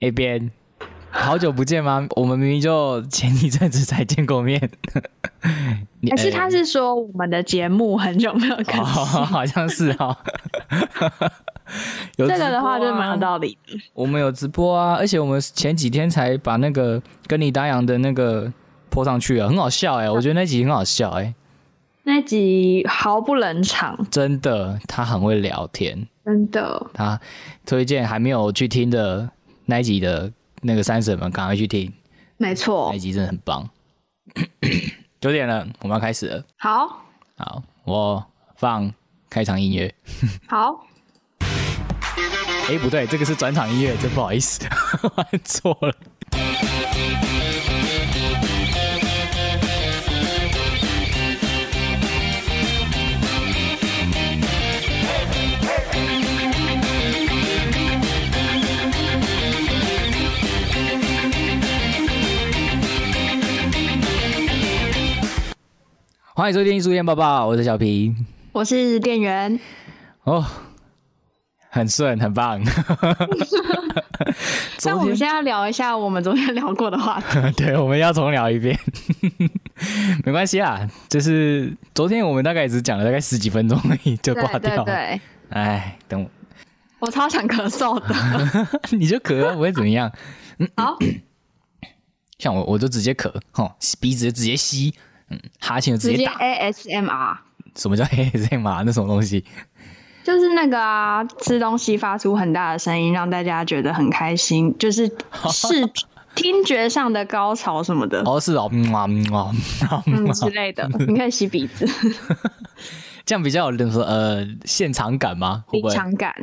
A 边，好久不见吗？我们明明就前一阵子才见过面。还是他是说我们的节目很久没有更新？好像是 哈。这个的话就蛮有道理的。我们有直播啊，而且我们前几天才把那个跟你打烊的那个泼上去啊，很好笑哎，我觉得那集很好笑哎。那集毫不冷场，真的，他很会聊天，真的。他推荐还没有去听的那一集的那个三婶们，赶快去听。没错，那一集真的很棒。九点了，我们要开始了。好，好，我放开场音乐。好。哎，不对，这个是转场音乐，真不好意思，按错了。欢迎收听《书店爸爸》，我是小平，我是店员。哦。很顺，很棒。那我们现在聊一下我们昨天聊过的话题。对，我们要重聊一遍。没关系啊，就是昨天我们大概只讲了大概十几分钟而已，就挂掉。对。哎，等我。我超想咳嗽的。你就咳，不会怎么样。好。像我，我就直接咳，哈，鼻子直接吸，嗯，哈欠就直接打。ASMR。什么叫 ASMR？那什么东西？就是那个啊，吃东西发出很大的声音，让大家觉得很开心，就是视 听觉上的高潮什么的。哦，是哦，嗯啊嗯啊嗯之类的。你可以吸鼻子，这样比较有那种呃现场感吗？现场感。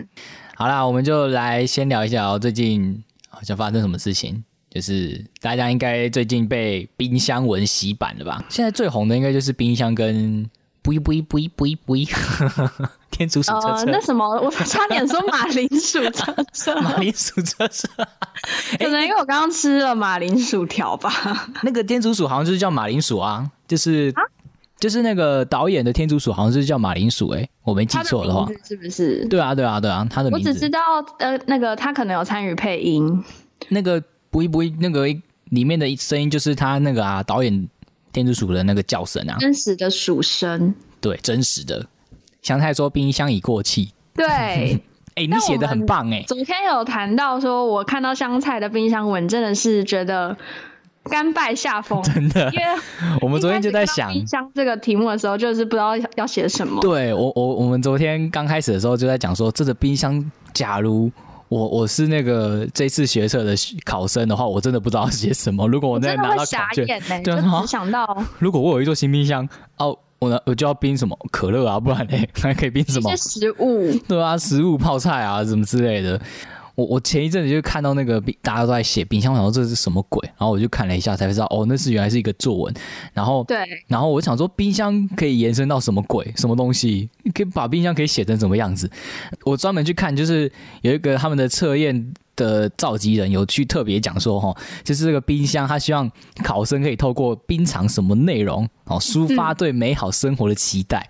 好啦，我们就来先聊一下哦，最近好像发生什么事情？就是大家应该最近被冰箱文洗版了吧？现在最红的应该就是冰箱跟。不一不一不一不一不一，天竺鼠车车。那什么，我差点说马铃薯车车。马铃薯车车，可能因为我刚刚吃了马铃薯条吧。那个天竺鼠好像就是叫马铃薯啊，就是就是那个导演的天竺鼠好像是叫马铃薯，哎，我没记错的话，是不是？对啊对啊对啊，他的名字。我只知道呃，那个他可能有参与配音。那个不一不一，那个里面的声音就是他那个啊导演。天竺鼠的那个叫声啊，真实的鼠声，对，真实的。香菜说冰箱已过气，对，哎，你写的很棒哎。昨天有谈到说，我看到香菜的冰箱文，真的是觉得甘拜下风，真的。因为 我们昨天就在想冰箱这个题目的时候，就是不知道要写什么。对我，我我们昨天刚开始的时候就在讲说，这个冰箱，假如。我我是那个这次学测的考生的话，我真的不知道写什么。如果我那拿到考卷，对啊，想到 如果我有一座新冰箱，哦，我呢我就要冰什么可乐啊，不然嘞还 可以冰什么？食物，对啊，食物泡菜啊，什么之类的。我我前一阵子就看到那个冰，大家都在写冰箱，我想说这是什么鬼？然后我就看了一下，才知道哦，那是原来是一个作文。然后对，然后我想说冰箱可以延伸到什么鬼？什么东西？可以把冰箱可以写成什么样子？我专门去看，就是有一个他们的测验的召集人有去特别讲说，哈，就是这个冰箱，他希望考生可以透过冰藏什么内容，哦，抒发对美好生活的期待。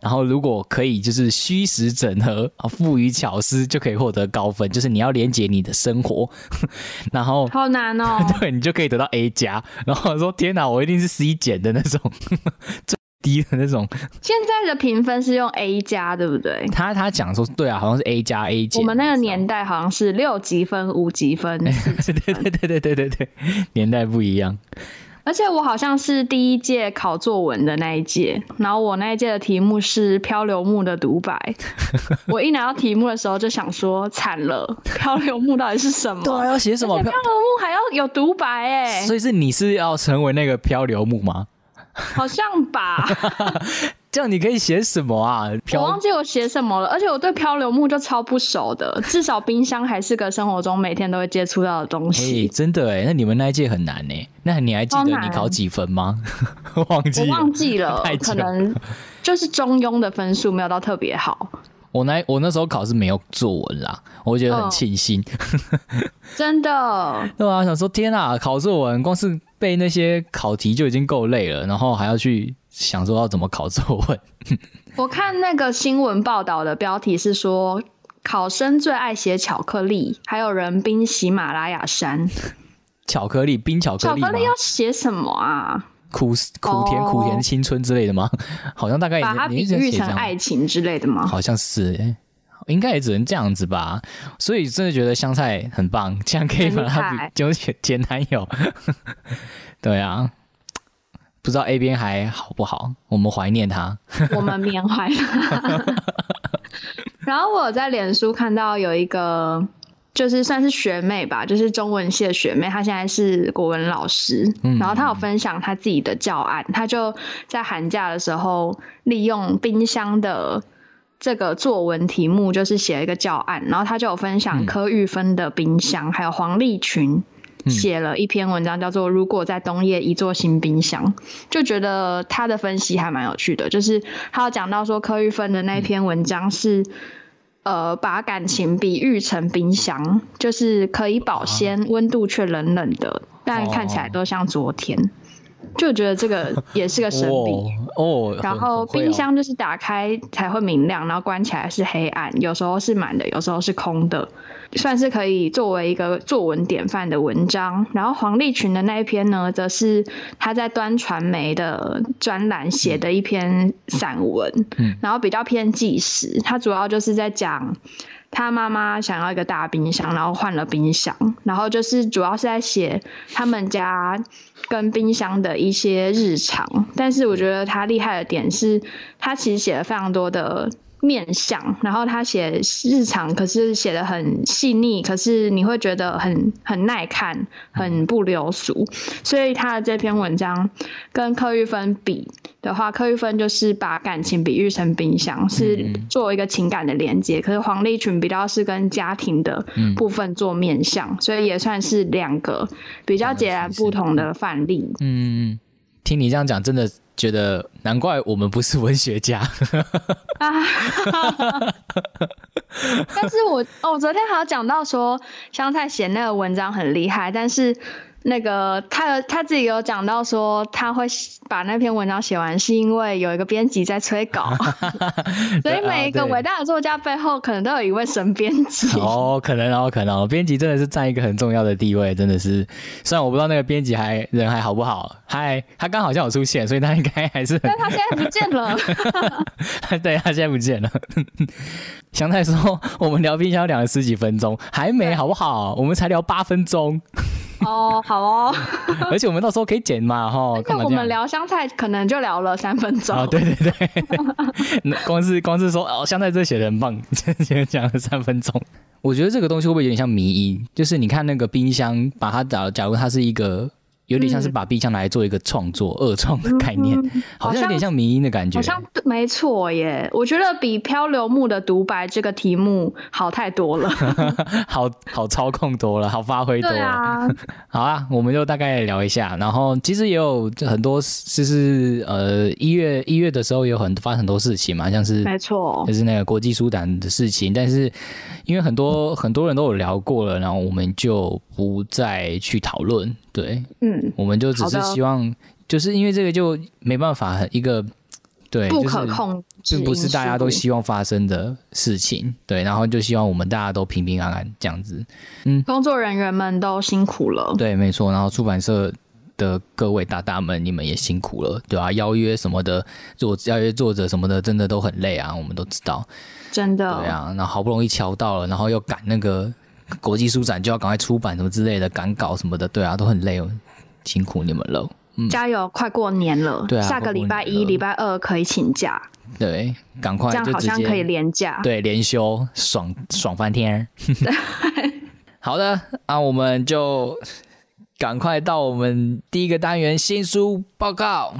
然后，如果可以，就是虚实整合啊，赋予巧思，就可以获得高分。就是你要连接你的生活，然后好难哦。对你就可以得到 A 加。然后说：“天哪，我一定是 C 减的那种，最低的那种。”现在的评分是用 A 加，对不对？他他讲说，对啊，好像是 A 加 A 减。我们那个年代好像是六级分、五级分。对对对对对对对，年代不一样。而且我好像是第一届考作文的那一届，然后我那一届的题目是漂流木的独白。我一拿到题目的时候就想说，惨了，漂流木到底是什么？对，要写什么？漂流木还要有独白哎。所以是你是要成为那个漂流木吗？好像吧。这样你可以写什么啊？我忘记我写什么了，而且我对漂流木就超不熟的。至少冰箱还是个生活中每天都会接触到的东西。真的哎，那你们那一届很难呢。那你还记得你考几分吗？忘记我忘记 了，可能就是中庸的分数，没有到特别好。我那我那时候考试没有作文啦，我觉得很庆幸。真的？对啊，想说天啊，考作文光是背那些考题就已经够累了，然后还要去。想说要怎么考作文？我看那个新闻报道的标题是说考生最爱写巧克力，还有人冰喜马拉雅山。巧克力冰巧克力？巧克力要写什么啊？苦苦甜苦甜青春之类的吗？好像大概把它比喻成爱情之类的吗？好像是、欸，应该也只能这样子吧。所以真的觉得香菜很棒，这样可以把它比就前前男友。对啊，不知道 A 边还好不好？我们怀念他。我们缅怀他。然后我在脸书看到有一个，就是算是学妹吧，就是中文系的学妹，她现在是国文老师，嗯然后她有分享她自己的教案，她就在寒假的时候利用冰箱的。这个作文题目就是写了一个教案，然后她就有分享嗯柯玉芬的冰箱，还有黄立群嗯写了一篇文章，叫做《如果在冬夜一座新冰箱》，就觉得他的分析还蛮有趣的。就是他有讲到说，柯玉芬的那篇文章是、呃把感情比喻成冰箱，就是可以保鲜，温度却冷冷的，但看起来都像昨天。就觉得这个 也是个神笔。哦哦，然后冰箱就是打开才会明亮，然后关起来是黑暗，有时候是满的，有时候是空的，算是可以作为一个作文典范的文章。然后黄立群的那一篇呢，则是他在端传媒的专栏写的一篇散文，嗯然后比较偏纪实，他主要就是在讲。他妈妈想要一个大冰箱，然后换了冰箱，然后就是主要是在写他们家跟冰箱的一些日常。但是我觉得他厉害的点是，他其实写了非常多的面相，然后他写日常，可是写的很细腻，可是你会觉得很很耐看，很不流俗。所以他的这篇文章跟柯玉芬比的话，柯玉芬就是把感情比喻成冰箱，是做一个情感的连接。可是黄立群比较是跟家庭的部分做面相，所以也算是两个比较截然不同的范例。嗯，听你这样讲，真的觉得难怪我们不是文学家。啊！但是我哦，我昨天还有讲到说香菜写那个文章很厉害，但是那个他他自己有讲到说他会把那篇文章写完，是因为有一个编辑在催稿，所以每一个伟大的作家背后可能都有一位神编辑。哦，可能哦，可能哦，编辑真的是占一个很重要的地位，真的是。虽然我不知道那个编辑还人还好不好，还他刚好像有出现，所以他应该还是 但他现在不见了，对他现在不见了。香菜说我们聊冰箱聊了十几分钟，还没好不好？我们才聊八分钟，哦，好哦，而且我们到时候可以剪嘛，哈，那？我们聊香菜可能就聊了三分钟。啊，对对对，那光是光是说哦，香菜这写的很棒，先讲了三分钟。我觉得这个东西会不会有点像迷音？就是你看那个冰箱，把它假假如它是一个有点像是把冰箱拿来做一个创作、二创的概念，好像有点像迷音的感觉好。像没错耶，我觉得比漂流木的独白这个题目好太多了。好好操控多了，好发挥多了。好啊，我们就大概聊一下，然后其实也有很多，就是呃一月一月的时候有很发生很多事情嘛，像是没错就，是那个国际书展的事情，但是因为很多很多人都有聊过了，然后我们就不再去讨论，对，嗯，我们就只是希望，就是因为这个就没办法一个对，不可控制并不是大家都希望发生的事情，对，然后就希望我们大家都平平安安这样子，嗯工作人员们都辛苦了。对，没错。然后出版社的各位大大们，你们也辛苦了，对啊，邀约什么的，作邀约作者什么的，真的都很累啊，我们都知道。真的，对啊，然后好不容易敲到了，然后又赶那个国际书展，就要赶快出版什么之类的，赶稿什么的，对啊，都很累哦，辛苦你们了。加油！快过年了，对啊下个礼拜一、礼拜二可以请假，对，赶快这样就好像可以连假。对连休，爽爽翻天。好的，那我们就赶快到我们第一个单元新书报告。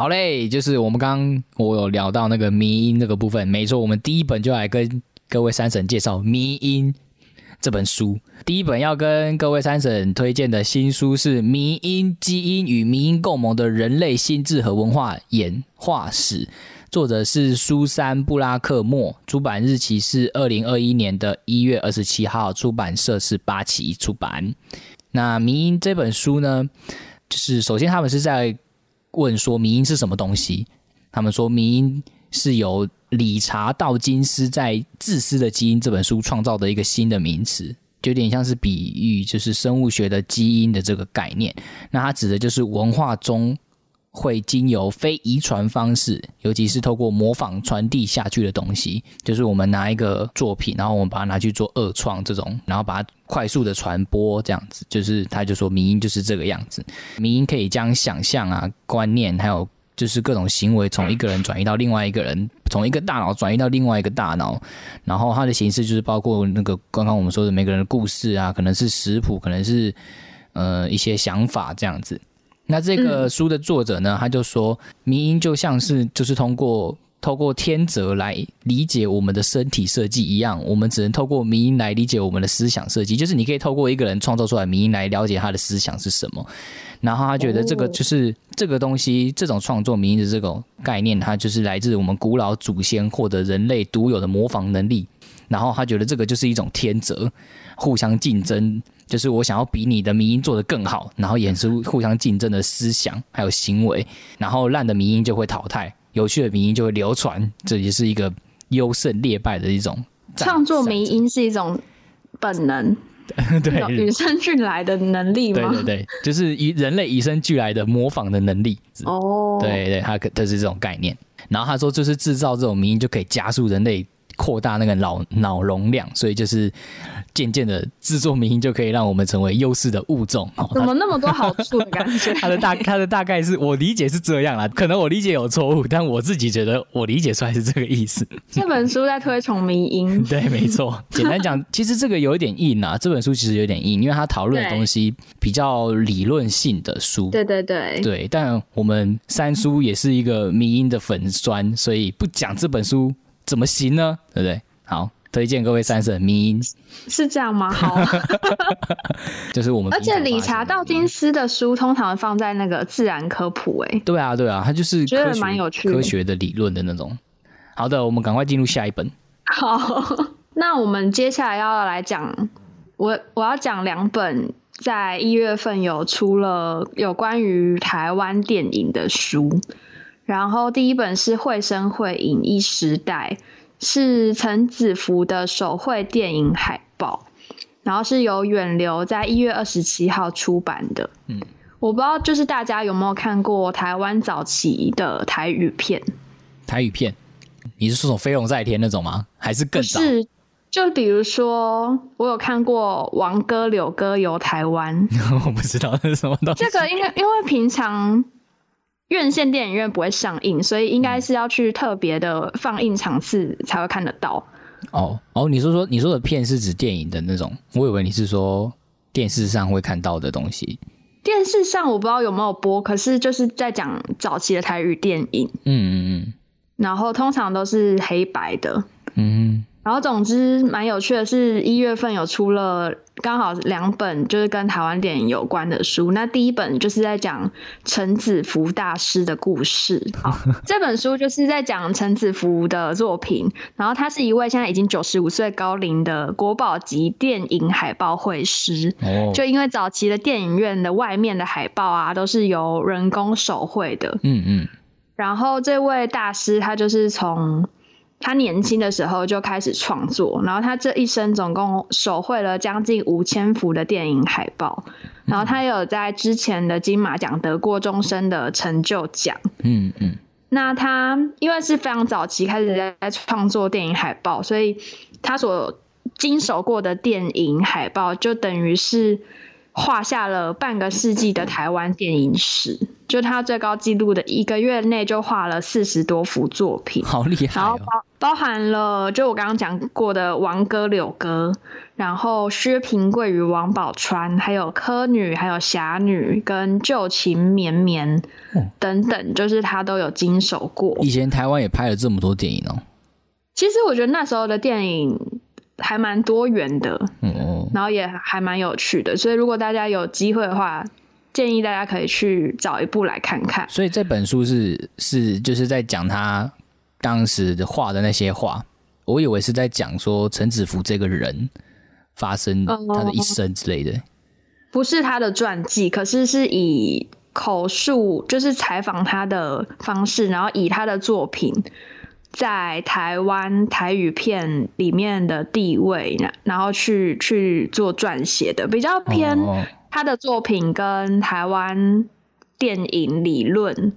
好嘞，就是我们刚刚我有聊到那个迷音这个部分，没错，我们第一本就来跟各位三婶介绍《迷音》这本书。第一本要跟各位三婶推荐的新书是《迷音基因与迷音共谋的人类心智和文化演化史》，作者是苏珊·布拉克莫，出版日期是二零二一年的一月二十七号，出版社是八旗出版。那《迷音》这本书呢，就是首先他们是在问说迷音是什么东西，他们说迷音是由理查道金斯在《自私的基因》这本书创造的一个新的名词，就有点像是比喻，就是生物学的基因的这个概念。那它指的就是文化中会经由非遗传方式，尤其是透过模仿传递下去的东西，就是我们拿一个作品，然后我们把它拿去做二创这种，然后把它快速的传播这样子，就是他就说民音就是这个样子，民音可以将想象啊、观念还有。就是各种行为从一个人转移到另外一个人，从一个大脑转移到另外一个大脑，然后它的形式就是包括那个刚刚我们说的每个人的故事啊，可能是食谱，可能是呃一些想法这样子。那这个书的作者呢，他就说，迷音就像是就是通过透过天择来理解我们的身体设计一样，我们只能透过迷音来理解我们的思想设计，就是你可以透过一个人创造出来迷音来了解他的思想是什么。然后他觉得这个就是这个东西，这种创作名的这种概念，它就是来自我们古老祖先获得人类独有的模仿能力。然后他觉得这个就是一种天择，互相竞争，就是我想要比你的民音做得更好，然后演出互相竞争的思想还有行为。然后烂的民音就会淘汰，有趣的民音就会流传。这也是一个优胜劣败的一种创作民音是一种本能。对，与生俱来的能力吗？对对对，就是以人类与生俱来的模仿的能力。哦，对对，他可他是这种概念。然后他说，就是制造这种民音，就可以加速人类。扩大那个脑脑容量，所以就是渐渐的制作民音就可以让我们成为优势的物种。怎么那么多好处的感觉？他的大他的大概是我理解是这样啦，可能我理解有错误，但我自己觉得我理解出来是这个意思。这本书在推崇民音，对，没错。简单讲，其实这个有一点硬啊。这本书其实有点硬，因为它讨论的东西比较理论性的书。对对对对，但我们三叔也是一个民音的粉酸，所以不讲这本书。怎么行呢？对不对？好，推荐各位三婶迷音是这样吗？好，就是我们。而且理查道金斯的书通常放在那个自然科普，哎，对啊，对啊，他就是觉得蛮有趣、科学的理论的那种。好的，我们赶快进入下一本。好，那我们接下来要来讲，我我要讲两本在一月份有出了有关于台湾电影的书。然后第一本是《绘声绘影一时代》，是陈子福的手绘电影海报，然后是由远流在一月二十七号出版的。嗯，我不知道就是大家有没有看过台湾早期的台语片？台语片，你是说《飞龙在天》那种吗？还是更早？是，就比如说我有看过《王哥柳哥游台湾》，我不知道是什么东西。这个因为因为平常。院线电影院不会上映，所以应该是要去特别的放映场次才会看得到。哦哦，你说说你说的片是指电影的那种，我以为你是说电视上会看到的东西。电视上我不知道有没有播，可是就是在讲早期的台语电影。嗯嗯嗯。然后通常都是黑白的。嗯。然后总之蛮有趣的是，一月份有出了刚好两本就是跟台湾电影有关的书。那第一本就是在讲陈子福大师的故事。好，这本书就是在讲陈子福的作品。然后他是一位现在已经九十五岁高龄的国宝级电影海报绘师。哦。就因为早期的电影院的外面的海报啊，都是由人工手绘的。嗯嗯。然后这位大师他就是从。他年轻的时候就开始创作，然后他这一生总共手绘了将近五千幅的电影海报，然后他有在之前的金马奖得过终身的成就奖。嗯嗯。那他因为是非常早期开始在创作电影海报，所以他所经手过的电影海报就等于是。画下了半个世纪的台湾电影史，就他最高纪录的一个月内就画了四十多幅作品，好厉害！然后包包含了就我刚刚讲过的王哥、柳哥，然后薛平贵与王宝钏，还有柯女，还有侠女跟旧情绵绵等等，就是他都有经手过。以前台湾也拍了这么多电影哦。其实我觉得那时候的电影。还蛮多元的，嗯，然后也还蛮有趣的，所以如果大家有机会的话，建议大家可以去找一部来看看。所以这本书是是就是在讲他当时的画的那些画，我以为是在讲说陈子福这个人发生他的一生之类的，不是他的传记，可是是以口述，就是采访他的方式，然后以他的作品。在台湾台语片里面的地位，然后去去做撰写的，比较偏他的作品跟台湾电影理论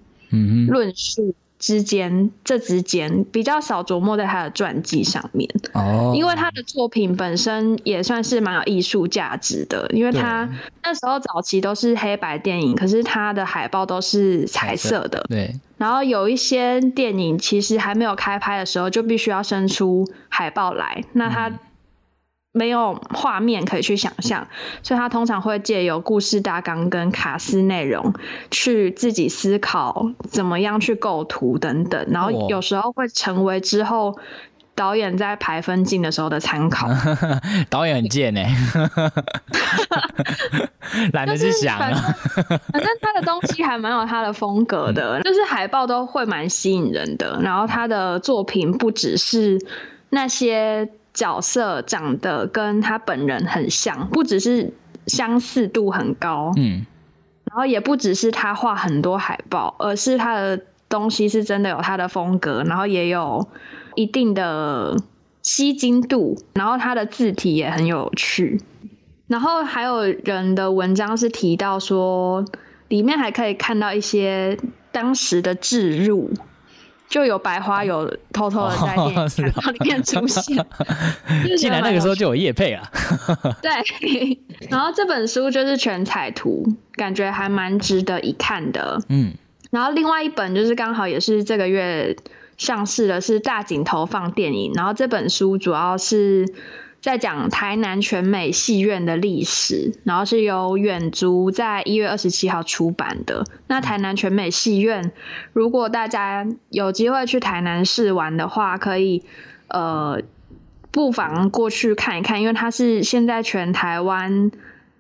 论述。之间，这之间比较少琢磨在他的传记上面哦，因为他的作品本身也算是蛮有艺术价值的，因为他那时候早期都是黑白电影，可是他的海报都是彩色的，对。然后有一些电影其实还没有开拍的时候，就必须要生出海报来，那他。没有画面可以去想象，所以他通常会借由故事大纲跟卡司内容去自己思考怎么样去构图等等，然后有时候会成为之后导演在排分镜的时候的参考。导演很贱呢，懒得去想了。反正他的东西还蛮有他的风格的，就是海报都会蛮吸引人的。然后他的作品不只是那些。角色长得跟他本人很像，不只是相似度很高，嗯，然后也不只是他画很多海报，而是他的东西是真的有他的风格，然后也有一定的吸睛度，然后他的字体也很有趣，然后还有人的文章是提到说，里面还可以看到一些当时的置入。就有白花有偷偷的在电影里面出现，进来那个时候就有叶配啊。对，然后这本书就是全彩图，感觉还蛮值得一看的。嗯，然后另外一本就是刚好也是这个月上市的，是大井投放电影，然后这本书主要是。在讲台南全美戏院的历史，然后是由远足在一月二十七号出版的。那台南全美戏院，如果大家有机会去台南市玩的话，可以呃不妨过去看一看，因为它是现在全台湾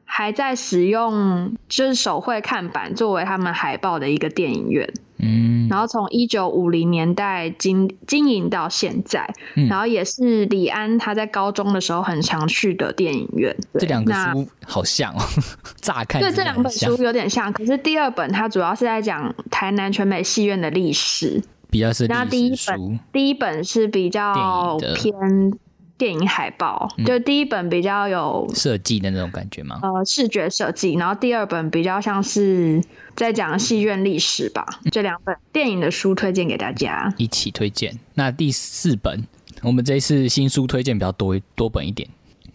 还在使用就是手绘看板作为他们海报的一个电影院。嗯，然后从一九五零年代经经营到现在，然后也是李安他在高中的时候很常去的电影院。这两个书好像哦，乍看对这两本书有点像，可是第二本它主要是在讲台南全美戏院的历史，比较是。那第一本第一本是比较偏。电影海报就第一本比较有设计的那种感觉吗？呃，视觉设计，然后第二本比较像是在讲戏院历史吧。这两本电影的书推荐给大家，一起推荐。那第四本，我们这次新书推荐比较多多本一点。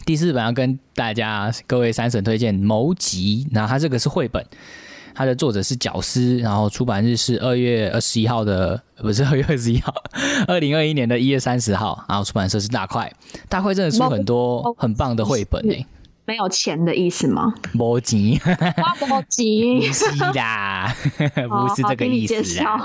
第四本要跟大家各位三省推荐《谋集》，然后它这个是绘本。它的作者是角丝，然后出版日是二月二十一号的，不是二月二十一号，二零二一年的一月三十号，然后出版社是大块，大块真的出很多很棒的绘本诶。没有钱的意思吗？摩吉，花摩吉，不是啦，不是这个意思啊。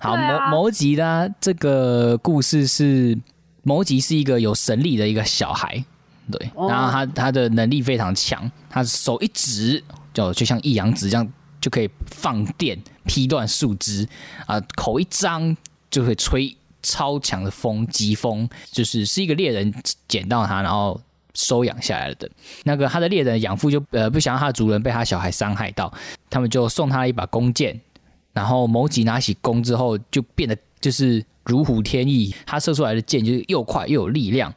好，摩摩吉的这个故事是摩吉是一个有神力的一个小孩，对，然后他他的能力非常强，他手一指就就像一阳指这样。就可以放电劈断树枝啊，口一张就会吹超强的风，疾风就是是一个猎人捡到它，然后收养下来了的。那个他的猎人养父就呃不想让他的主人被他小孩伤害到，他们就送他一把弓箭，然后某吉拿起弓之后就变得就是如虎添翼，他射出来的箭就是又快又有力量，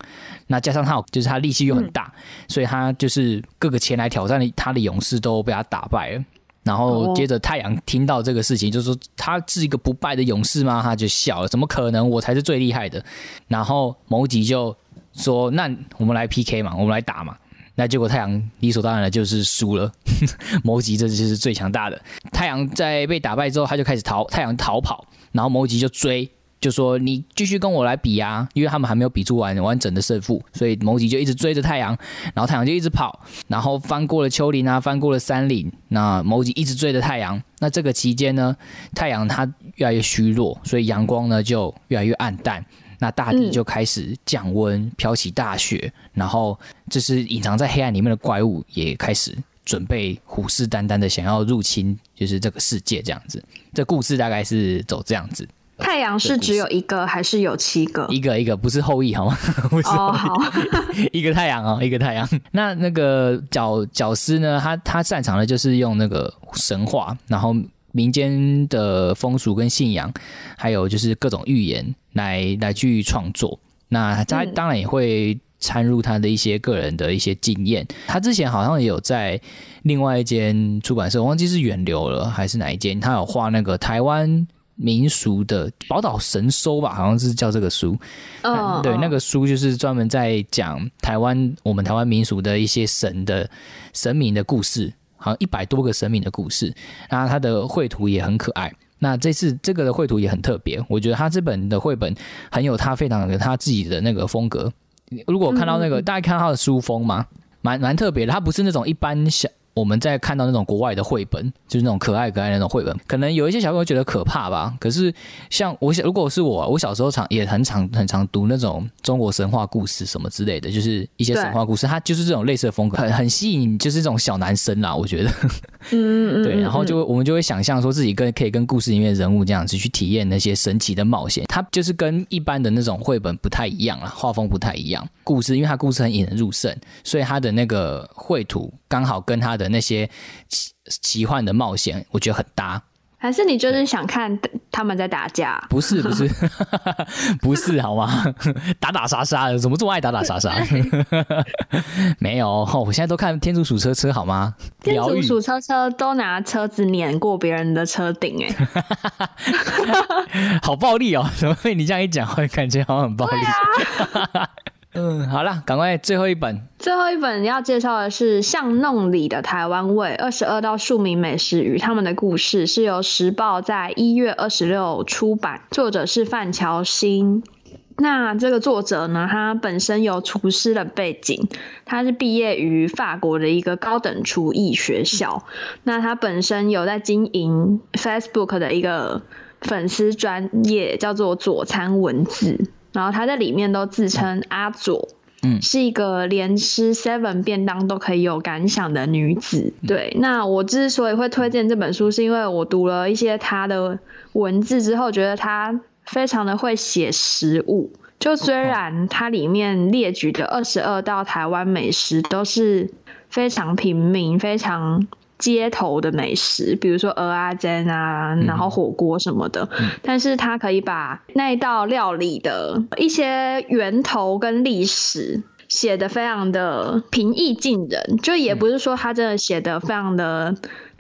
那加上他就是他力气又很大，所以他就是各个前来挑战的他的勇士都被他打败了。然后接着太阳听到这个事情，就说他是一个不败的勇士吗？他就笑了，怎么可能？我才是最厉害的。然后某吉就说：“那我们来 PK 嘛，我们来打嘛。”那结果太阳理所当然的就是输了。某吉这就是最强大的。太阳在被打败之后，他就开始逃，太阳逃跑，然后某吉就追。就说你继续跟我来比啊，因为他们还没有比出完完整的胜负，所以某吉就一直追着太阳，然后太阳就一直跑，然后翻过了丘陵啊，翻过了山岭，那某吉一直追着太阳。那这个期间呢，太阳它越来越虚弱，所以阳光呢就越来越暗淡，那大地就开始降温，飘起大雪，然后这是隐藏在黑暗里面的怪物也开始准备虎视眈眈的想要入侵，就是这个世界这样子。这故事大概是走这样子。太阳是只有一个还是有七个？一个一个，不是后羿好吗？哦，好，一个太阳哦，一个太阳。那 那个角角丝呢？他他擅长的就是用那个神话，然后民间的风俗跟信仰，还有就是各种寓言来来去创作。那他嗯当然也会掺入他的一些个人的一些经验。他之前好像也有在另外一间出版社，我忘记是远流了还是哪一间，他有画那个台湾民俗的宝岛神收吧，好像是叫这个书。嗯，对，嗯那个书就是专门在讲台湾我们台湾民俗的一些神的神明的故事，好像一百多个神明的故事。那它的绘图也很可爱。那这次这个的绘图也很特别，我觉得他这本的绘本很有他非常有他自己的那个风格。如果看到那个，大家看到他的书风吗？蛮蛮特别的，它不是那种一般小我们在看到那种国外的绘本，就是那种可爱可爱的那种绘本，可能有一些小朋友觉得可怕吧。可是像我小，如果是我，我小时候常也很常很常读那种中国神话故事什么之类的，就是一些神话故事，它就是这种类似的风格，很很吸引，就是这种小男生啦，我觉得。嗯嗯，对，嗯然后嗯就我们就会想象说自己跟可以跟故事里面的人物这样子去体验那些神奇的冒险。它就是跟一般的那种绘本不太一样啦，画风不太一样。故事因为它故事很引人入胜，所以它的那个绘图刚好跟它的那些奇奇幻的冒险，我觉得很搭。还是你就是想看他们在打架？不是不是 不是好吗？打打杀杀的，怎么这么爱打打杀杀？没有，我现在都看《天竺鼠车车》好吗？天竺鼠车车都拿车子碾过别人的车顶、哎，好暴力哦！怎么被你这样一讲，会感觉好像很暴力？嗯，好啦，赶快最后一本。最后一本要介绍的是《巷弄里的台湾味：二十二道庶民美食与他们的故事》，是由时报在一月二十六出版，作者是范乔新。那这个作者呢，他本身有厨师的背景，他是毕业于法国的一个高等厨艺学校。那他本身有在经营 Facebook 的一个粉丝专业，叫做左餐文字，然后他在里面都自称阿左。是一个连吃 Seven 便当都可以有感想的女子。对，那我之所以会推荐这本书，是因为我读了一些她的文字之后，觉得她非常的会写食物。就虽然它里面列举的二十二道台湾美食都是非常平民、非常街头的美食，比如说鹅啊煎啊，然后火锅什么的，但是他可以把那一道料理的一些源头跟历史写的非常的平易近人，就也不是说他真的写的非常的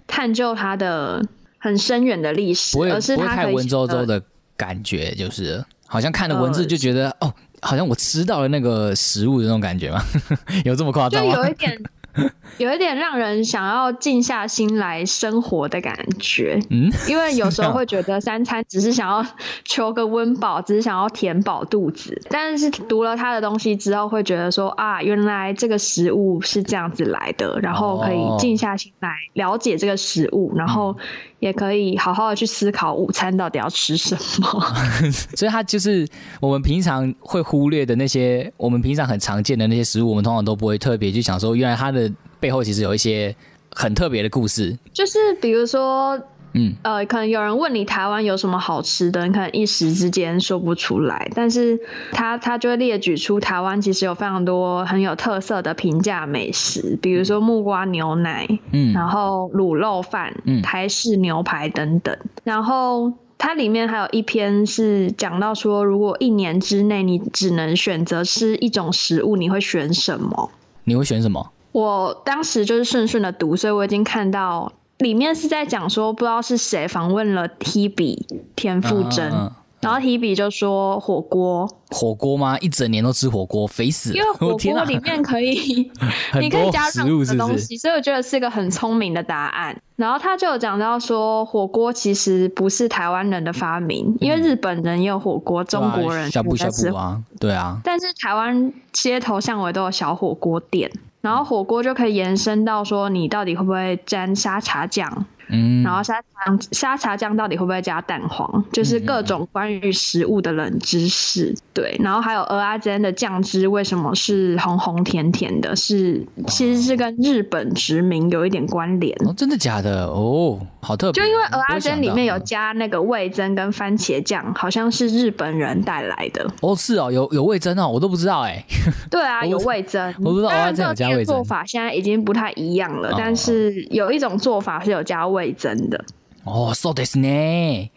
探究他的很深远的历史而是不会太文绉绉的感觉，就是好像看了文字就觉得、哦，好像我吃到了那个食物的那种感觉嘛？有这么夸就张吗？有一点，有一点让人想要静下心来生活的感觉。嗯，因为有时候会觉得三餐只是想要求个温饱，只是想要填饱肚子，但是读了他的东西之后，会觉得说啊，原来这个食物是这样子来的，然后可以哦。静下心来了解这个食物，然后也可以好好的去思考午餐到底要吃什么。所以它就是我们平常会忽略的那些，我们平常很常见的那些食物，我们通常都不会特别去想说，原来它的背后其实有一些很特别的故事。就是比如说，嗯，呃，可能有人问你台湾有什么好吃的，你可能一时之间说不出来，但是他他就会列举出台湾其实有非常多很有特色的平价美食，比如说木瓜牛奶，嗯然后卤肉饭，嗯台式牛排等等，然后。它里面还有一篇是讲到说，如果一年之内你只能选择吃一种食物，你会选什么？你会选什么？我当时就是顺顺的读，所以我已经看到里面是在讲说，不知道是谁访问了 Hebe 田馥甄，嗯嗯嗯然后 Hebe 就说火锅，火锅吗？一整年都吃火锅，肥死了！因为火锅 里面可以 很你可以多加任何食物是不是？所以我觉得是一个很聪明的答案。然后他就有讲到说，火锅其实不是台湾人的发明，因为日本人也有火锅，中国人也在吃哺啊，对啊，但是台湾街头巷尾都有小火锅店，然后火锅就可以延伸到说，你到底会不会沾沙茶酱，嗯，然后沙茶沙茶酱到底会不会加蛋黄，就是各种关于食物的冷知识。对，然后还有鹅阿煎的酱汁为什么是红红甜甜的，是其实是跟日本殖民有一点关联。哦，真的假的？哦，好特别。就因为鹅阿煎里面有加那个味增跟番茄酱，好像是日本人带来的。哦，是哦，有有味增哦，我都不知道哎。对啊，有味增。我不知道当然，蚵仔煎有加味增这个做法现在已经不太一样了，哦但是有一种做法是有加味增的。哦，so this 呢？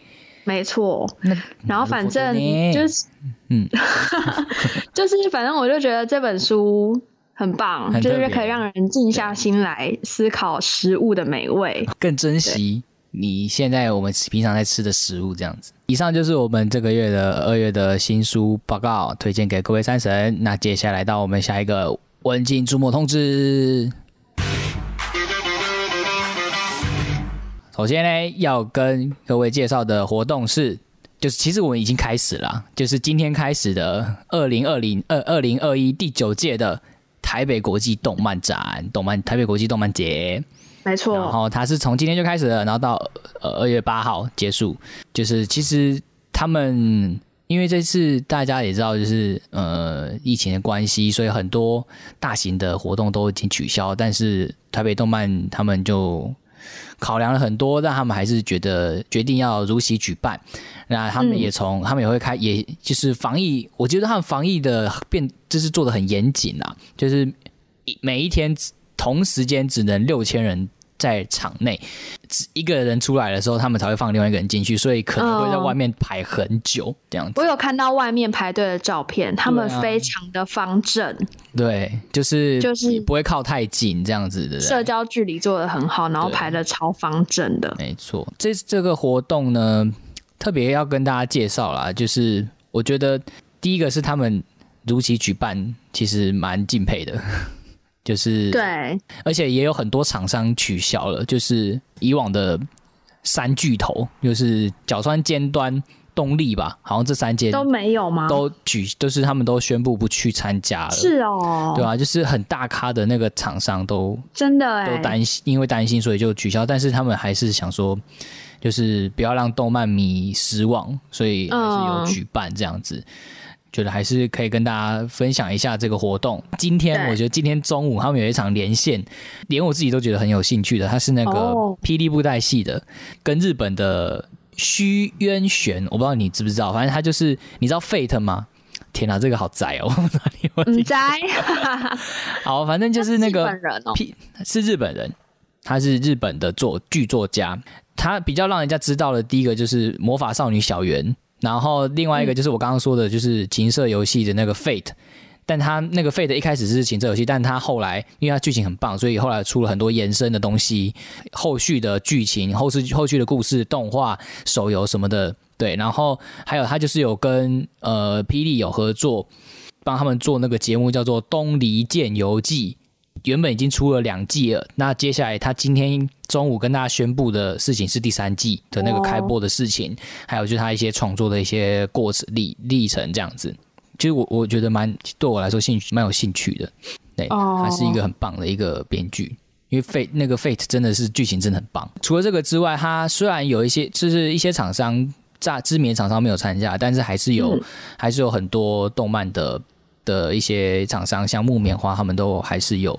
没错。然后反正就是，嗯，就是反正我就觉得这本书很棒，就是可以让人静下心来思考食物的美味，更珍惜你现在我们平常在吃的食物。这样子，以上就是我们这个月的二月的新书报告，推荐给各位三神。那接下来到我们下一个文静注目通知。首先呢，要跟各位介绍的活动是，就是其实我们已经开始了，就是今天开始的二零二零二二零二一第九届的台北国际动漫展，动漫台北国际动漫节，没错。然后它是从今天就开始了，然后到呃二月八号结束。就是其实他们因为这次大家也知道，就是呃疫情的关系，所以很多大型的活动都已经取消，但是台北动漫他们就。考量了很多，但他们还是觉得决定要如期举办。那他们也从他们也会开，也就是防疫，我觉得他们防疫的变就是做的很严谨啊，就是每一天同时间只能六千人。在场内，一个人出来的时候，他们才会放另外一个人进去，所以可能会在外面排很久这样子。我有看到外面排队的照片，他们非常的方正。对，就是就是不会靠太近这样子的。社交距离做的很好，然后排的超方正的。没错，这这个活动呢，特别要跟大家介绍啦，就是我觉得第一个是他们如期举办，其实蛮敬佩的。就是对，而且也有很多厂商取消了，就是以往的三巨头，就是角川尖端、动力吧，好像这三间都没有吗？都举，就是他们都宣布不去参加了。是哦，对啊，就是很大咖的那个厂商都真的都担心，因为担心所以就取消，但是他们还是想说，就是不要让动漫迷失望，所以还是有举办这样子。觉得还是可以跟大家分享一下这个活动。今天我觉得今天中午他们有一场连线，连我自己都觉得很有兴趣的。他是那个霹雳布袋戏的，跟日本的虚渊玄，我不知道你知不知道，反正他就是你知道 Fate 吗？天哪，这个好宅哦！很宅。好，反正就是那个是日本人，他是日本的作剧作家。他比较让人家知道的第一个就是魔法少女小圆。然后另外一个就是我刚刚说的，就是情色游戏的那个 Fate，但他那个 Fate 一开始是情色游戏，但他后来因为他剧情很棒，所以后来出了很多延伸的东西，后续的剧情、后续后续的故事、动画、手游什么的，对。然后还有他就是有跟呃霹雳有合作，帮他们做那个节目叫做《东离剑游记》。原本已经出了两季了，那接下来他今天中午跟大家宣布的事情是第三季的那个开播的事情，还有就是他一些创作的一些过程历历程这样子。其实我我觉得蛮对我来说兴趣蛮有兴趣的，对，他是一个很棒的一个编剧，因为 Fate 那个 Fate 真的是剧情真的很棒。除了这个之外，它虽然有一些就是一些厂商在知名厂商没有参加，但是还是有还是有很多动漫的。的一些厂商，像木棉花，他们都还是有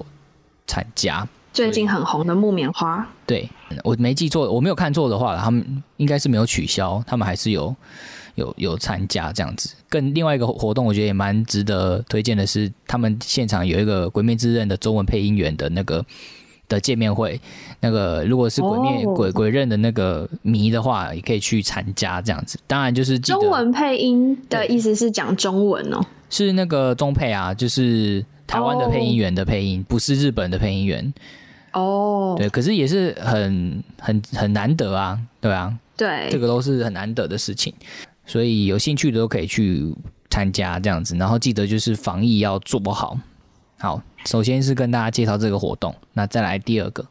参加。最近很红的木棉花，对我没记错，我没有看错的话，他们应该是没有取消，他们还是有有有参加这样子。更另外一个活动，我觉得也蛮值得推荐的是，他们现场有一个《鬼灭之刃》的中文配音员的那个的见面会。那个如果是《鬼灭》鬼鬼刃的那个迷的话，也可以去参加这样子。当然就是中文配音的意思是讲中文哦。是那个中配啊，就是台湾的配音员的配音，不是日本的配音员。哦，对，可是也是很很很难得啊，对啊，对，这个都是很难得的事情，所以有兴趣的都可以去参加这样子，然后记得就是防疫要做好。好，首先是跟大家介绍这个活动，那再来第二个，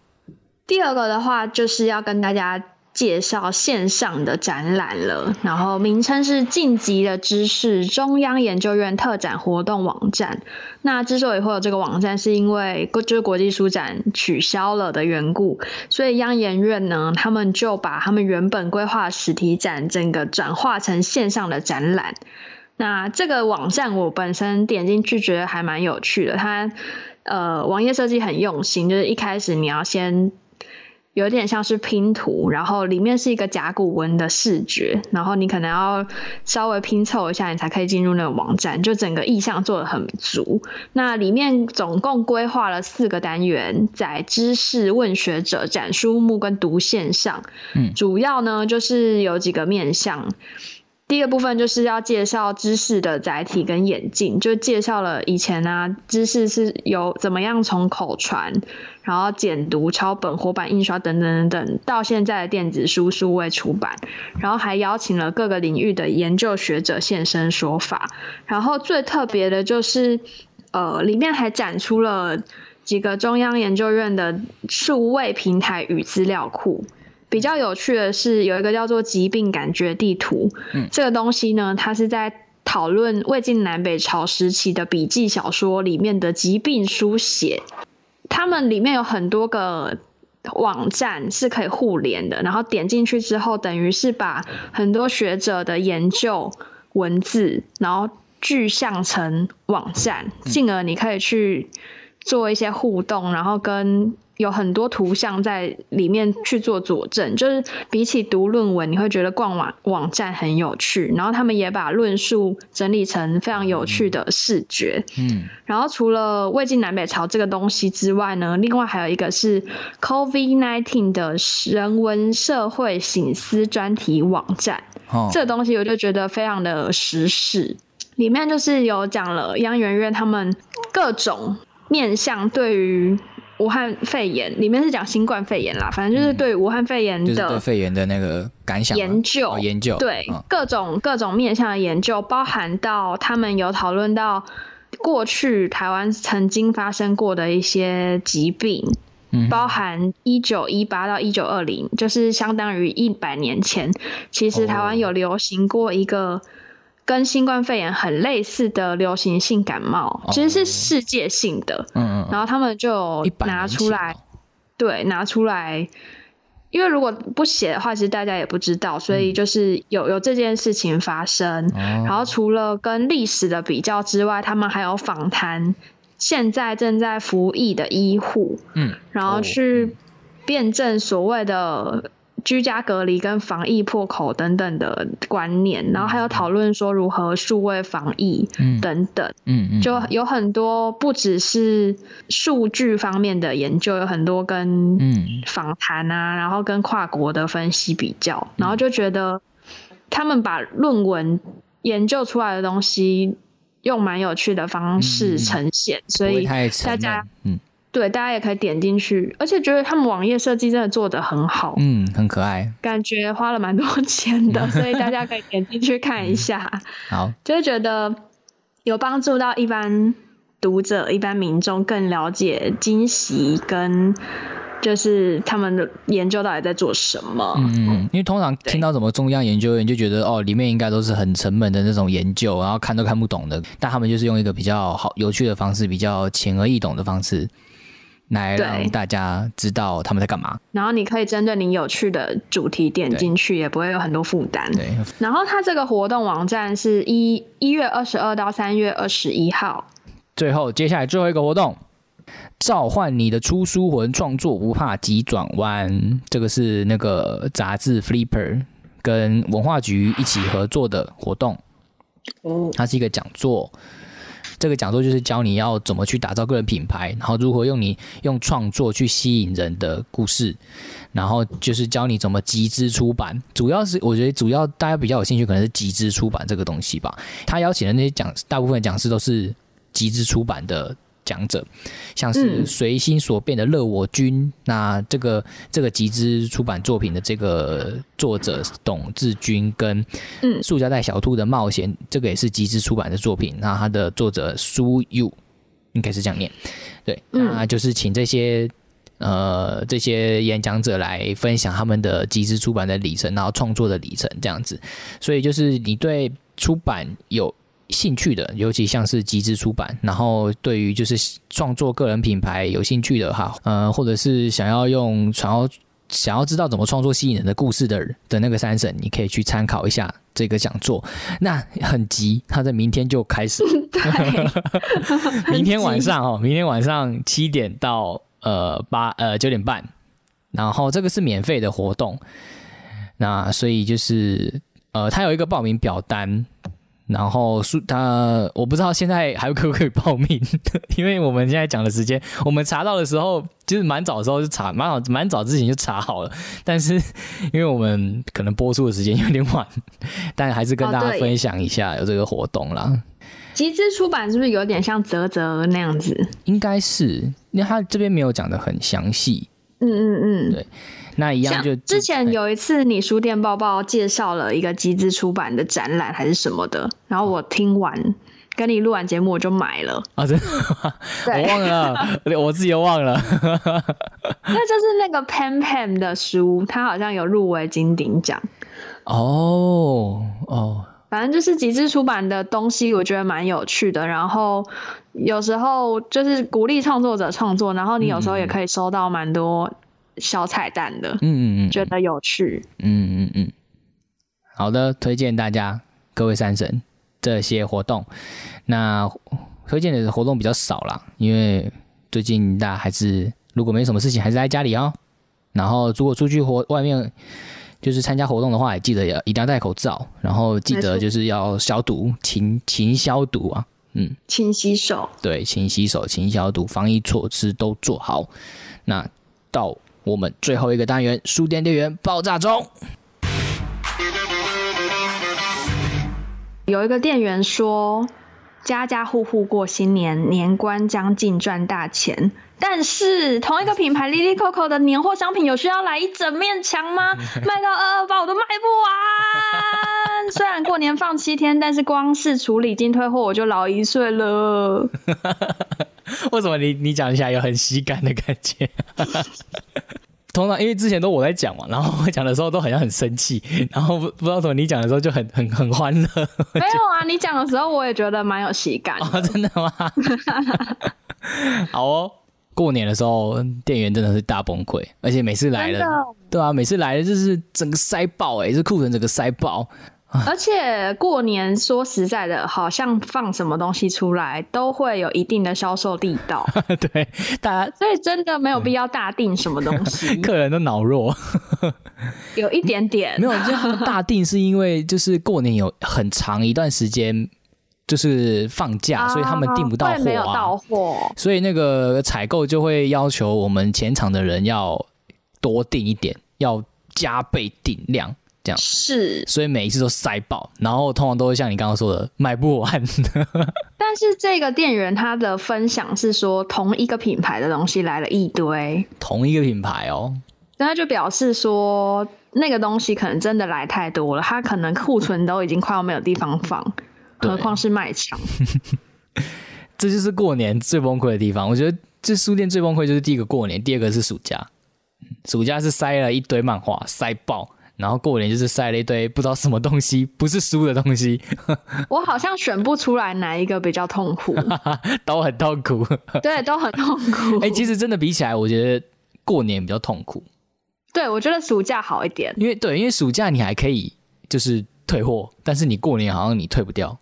第二个的话就是要跟大家。介绍线上的展览了，然后名称是“晋级的知识中央研究院特展活动网站”。那之所以会有这个网站，是因为就是国际书展取消了的缘故，所以央研院呢，他们就把他们原本规划实体展整个转化成线上的展览。那这个网站我本身点进去觉得还蛮有趣的，它呃网页设计很用心，就是一开始你要先。有点像是拼图，然后里面是一个甲骨文的视觉，然后你可能要稍微拼凑一下，你才可以进入那个网站。就整个意向做的很足。那里面总共规划了四个单元，在知识、问学者、展书目跟读线上。嗯，主要呢就是有几个面向。第一个部分就是要介绍知识的载体跟演进，就介绍了以前啊，知识是由怎么样从口传，然后简读、抄本、活版印刷等等等等，到现在的电子书、数位出版，然后还邀请了各个领域的研究学者现身说法。然后最特别的就是，呃，里面还展出了几个中央研究院的数位平台与资料库。比较有趣的是，有一个叫做疾病感觉地图，嗯，这个东西呢，它是在讨论魏晋南北朝时期的笔记小说里面的疾病书写，他们里面有很多个网站是可以互联的，然后点进去之后，等于是把很多学者的研究文字，然后具象成网站，进而你可以去做一些互动，然后跟。有很多图像在里面去做佐证，就是比起读论文，你会觉得逛网网站很有趣。然后他们也把论述整理成非常有趣的视觉。嗯，然后除了魏晋南北朝这个东西之外呢，另外还有一个是 COVID-19 的人文社会醒思专题网站。哦，这个东西我就觉得非常的时事，里面就是有讲了杨圆圆他们各种面向对于。武汉肺炎里面是讲新冠肺炎啦，反正就是对武汉肺炎的对肺炎的那个感想研究。研究，对各种各种面向的研究，包含到他们有讨论到过去台湾曾经发生过的一些疾病，包含一九一八到一九二零，就是相当于一百年前，其实台湾有流行过一个。跟新冠肺炎很类似的流行性感冒，其实是世界性的。嗯嗯。然后他们就拿出来，对，拿出来，因为如果不写的话，其实大家也不知道，所以就是有有这件事情发生。然后除了跟历史的比较之外，他们还有访谈现在正在服役的医护，嗯，然后去辩证所谓的。居家隔离跟防疫破口等等的观念，然后还有讨论说如何数位防疫等等，嗯嗯，就有很多不只是数据方面的研究，有很多跟访谈啊，然后跟跨国的分析比较，然后就觉得他们把论文研究出来的东西用蛮有趣的方式呈现，所以大家嗯。对，大家也可以点进去，而且觉得他们网页设计真的做的很好，嗯，很可爱，感觉花了蛮多钱的，所以大家可以点进去看一下。好，就会觉得有帮助到一般读者、一般民众更了解惊喜跟就是他们的研究到底在做什么。嗯嗯，因为通常听到什么中央研究院，就觉得哦，里面应该都是很沉闷的那种研究，然后看都看不懂的，但他们就是用一个比较好、有趣的方式，比较浅而易懂的方式。来让大家知道他们在干嘛，然后你可以针对你有趣的主题点进去，也不会有很多负担。对，然后它这个活动网站是一一月二十二到三月二十一号。最后，接下来最后一个活动，召唤你的出书魂，创作不怕急转弯。这个是那个杂志 Flipper 跟文化局一起合作的活动。哦，它是一个讲座。这个讲座就是教你要怎么去打造个人品牌，然后如何用你用创作去吸引人的故事，然后就是教你怎么集资出版。主要是我觉得主要大家比较有兴趣可能是集资出版这个东西吧。他邀请的那些讲，大部分讲师都是集资出版的。讲者，像是随心所变的乐我君，那这个这个集资出版作品的这个作者董志军跟嗯塑胶袋小兔的冒险，这个也是集资出版的作品。那他的作者苏佑应该是这样念，对，那就是请这些呃这些演讲者来分享他们的集资出版的里程，然后创作的里程这样子。所以就是你对出版有。兴趣的，尤其像是集资出版，然后对于就是创作个人品牌有兴趣的哈，呃，或者是想要用想要想要知道怎么创作吸引人的故事的的那个三省，你可以去参考一下这个讲座。那很急，他在明天就开始，明天晚上哦，明天晚上七点到呃八呃九点半。然后这个是免费的活动，那所以就是呃，他有一个报名表单。然后书他我不知道现在还可不可以报名，因为我们现在讲的时间，我们查到的时候就是蛮早的时候就查，蛮早蛮早之前就查好了。但是因为我们可能播出的时间有点晚，但还是跟大家分享一下有这个活动啦。集资出版是不是有点像泽泽那样子？应该是，因为他这边没有讲的很详细。嗯嗯嗯，对。那一样就之前有一次你书店报报介绍了一个集资出版的展览还是什么的，然后我听完跟你录完节目我就买了啊，真的吗？我忘了，我自己又忘了。那就是那个 Pam Pam 的书，它好像有入围金鼎奖。哦哦，反正就是集资出版的东西，我觉得蛮有趣的。然后有时候就是鼓励创作者创作，然后你有时候也可以收到蛮多。小彩蛋的，嗯嗯嗯，觉得有趣，嗯嗯嗯，好的，推荐大家各位三神这些活动。那推荐的活动比较少啦，因为最近大家还是如果没什么事情，还是在家里哦。然后如果出去活外面就是参加活动的话，也记得要一定要戴口罩，然后记得就是要消毒，勤勤消毒啊，嗯，勤洗手，对，勤洗手，勤消毒，防疫措施都做好。那到。我们最后一个单元，书店店员爆炸中。有一个店员说，家家户户过新年，年关将近赚大钱。但是同一个品牌 Lily Coco 的年货商品，有需要来一整面墙吗？卖到二二八我都卖不完。虽然过年放七天，但是光是处理进退货，我就老一岁了。为什么你你讲起来有很喜感的感觉？通常因为之前都我在讲嘛，然后我讲的时候都好像很生气，然后不不知道怎么你讲的时候就很很很欢乐。没有啊，你讲的时候我也觉得蛮有喜感。哦，真的吗？好哦，过年的时候店员真的是大崩溃，而且每次来了，对啊，每次来了就是整个塞爆，哎，这库存整个塞爆。而且过年说实在的，好像放什么东西出来都会有一定的销售力道。对，大家所以真的没有必要大定什么东西。客人的脑弱，有一点点。没有，就大定是因为就是过年有很长一段时间就是放假，所以他们订不到货，没有到货，所以那个采购就会要求我们前场的人要多订一点，要加倍订量。是，所以每一次都塞爆，然后通常都会像你刚刚说的买不完。但是这个店员他的分享是说，同一个品牌的东西来了一堆，同一个品牌哦，那他就表示说，那个东西可能真的来太多了，他可能库存都已经快要没有地方放，何况是卖场。这就是过年最崩溃的地方。我觉得这书店最崩溃就是第一个过年，第二个是暑假，暑假是塞了一堆漫画，塞爆。然后过年就是塞了一堆不知道什么东西，不是书的东西。我好像选不出来哪一个比较痛苦，都很痛苦。对，都很痛苦。哎，其实真的比起来，我觉得过年比较痛苦。对，我觉得暑假好一点。因为对，因为暑假你还可以就是退货，但是你过年好像你退不掉。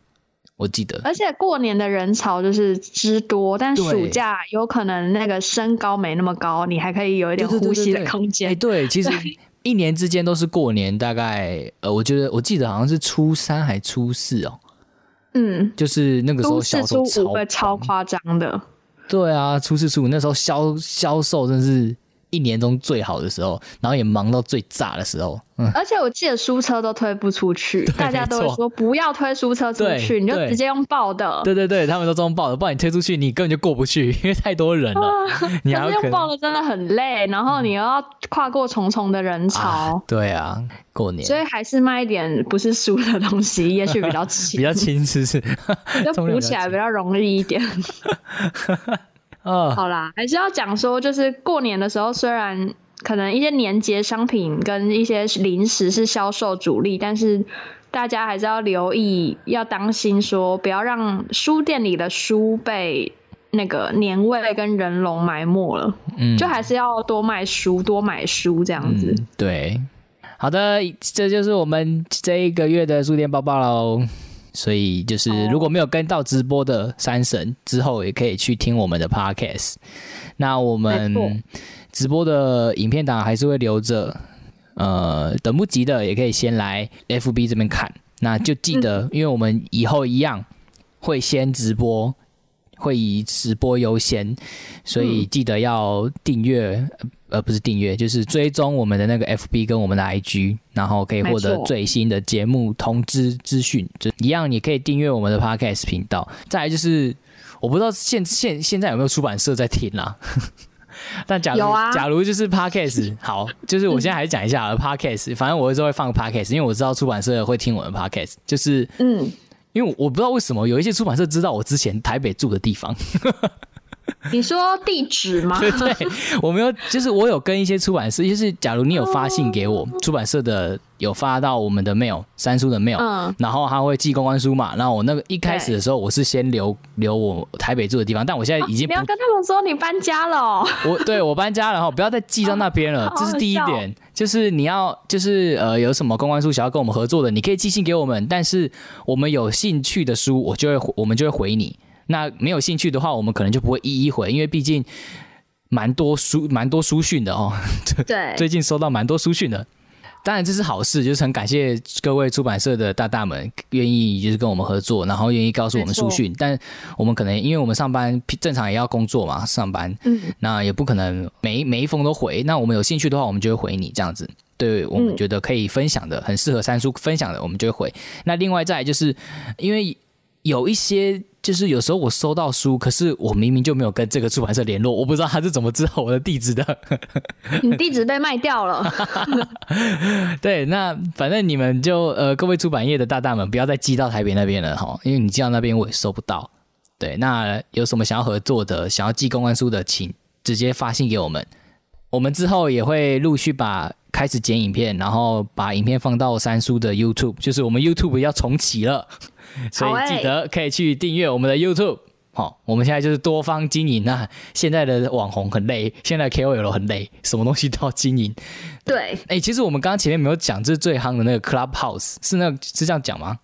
我记得。而且过年的人潮就是之多，但暑假有可能那个身高没那么高，你还可以有一点呼吸的空间。哎，对，其实。一年之间都是过年，大概呃，我觉得我记得好像是初三还初四哦，嗯，就是那个时候销售超超夸张的，对啊，初四初五那时候销销售真是。一年中最好的时候，然后也忙到最炸的时候。嗯，而且我记得书车都推不出去，大家都会说不要推书车出去，你就直接用抱的。对对对，他们都用抱的，不然你推出去你根本就过不去，因为太多人了。你要用抱的真的很累，然后你又要跨过重重的人潮。对啊，过年。所以还是卖一点不是书的东西，也许比较轻，比较轻，是是，就补起来比较容易一点。好啦，还是要讲说，就是过年的时候，虽然可能一些年节商品跟一些零食是销售主力，但是大家还是要留意，要当心说，不要让书店里的书被那个年味跟人龙埋没了。嗯，就还是要多卖书，多买书这样子。对，好的，这就是我们这一个月的书店报报喽。所以就是，如果没有跟到直播的三神之后，也可以去听我们的 podcast。那我们直播的影片档还是会留着，呃，等不及的也可以先来 FB 这边看。那就记得，因为我们以后一样会先直播，会以直播优先，所以记得要订阅，呃，不是订阅，就是追踪我们的那个 FB 跟我们的 IG，然后可以获得最新的节目通知资讯。就一样，你可以订阅我们的 Podcast 频道。再来就是，我不知道现现现在有没有出版社在听啦。但假如啊假如就是 podcast 好，就是我现在还是讲一下 podcast，反正我有时候会放 podcast，因为我知道出版社会听我的 podcast，就是嗯，因为我不知道为什么有一些出版社知道我之前台北住的地方。你说地址吗？对 对，我没有，就是我有跟一些出版社，就是假如你有发信给我，出版社的有发到我们的 mail，三叔的 mail，嗯，然后他会寄公关书嘛，然后我那个一开始的时候，我是先留留我台北住的地方，但我现在已经不要跟他们说你搬家了，我对我搬家了哈，不要再寄到那边了，这是第一点，就是你要就是呃有什么公关书想要跟我们合作的，你可以寄信给我们，但是我们有兴趣的书，我就会我们就会回你。那没有兴趣的话，我们可能就不会一一回，因为毕竟蛮多书蛮多书讯的哦。对，最近收到蛮多书讯的，当然这是好事，就是很感谢各位出版社的大大们愿意就是跟我们合作，然后愿意告诉我们书讯。但我们可能因为我们上班正常也要工作嘛，上班，嗯，那也不可能每每一封都回。那我们有兴趣的话，我们就会回你这样子。对我们觉得可以分享的，很适合三叔分享的，我们就会回。那另外再就是因为有一些。就是有时候我收到书，可是我明明就没有跟这个出版社联络，我不知道他是怎么知道我的地址的。你地址被卖掉了。对，那反正你们就呃，各位出版业的大大们，不要再寄到台北那边了哈，因为你寄到那边我也收不到。对，那有什么想要合作的，想要寄公关书的，请直接发信给我们。我们之后也会陆续把开始剪影片，然后把影片放到三叔的 YouTube，就是我们 YouTube 要重启了。所以记得可以去订阅我们的 YouTube。好，我们现在就是多方经营啊。现在的网红很累，现在 KOL 很累，什么东西都要经营。对，哎，其实我们刚刚前面没有讲，这是最夯的那个 Clubhouse，是那是这样讲吗？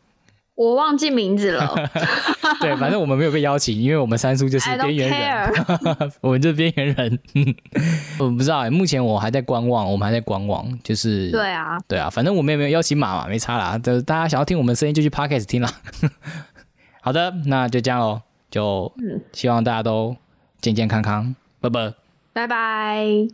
我忘记名字了。对，反正我们没有被邀请，因为我们三叔就是边缘人，我们就是边缘人。我不知道，目前我还在观望，我们还在观望，就是对啊，对啊，反正我们也没有邀请码嘛，没差啦。就大家想要听我们声音，就去 Podcast 听啦。好的，那就这样喽，就希望大家都健健康康，拜拜，拜拜。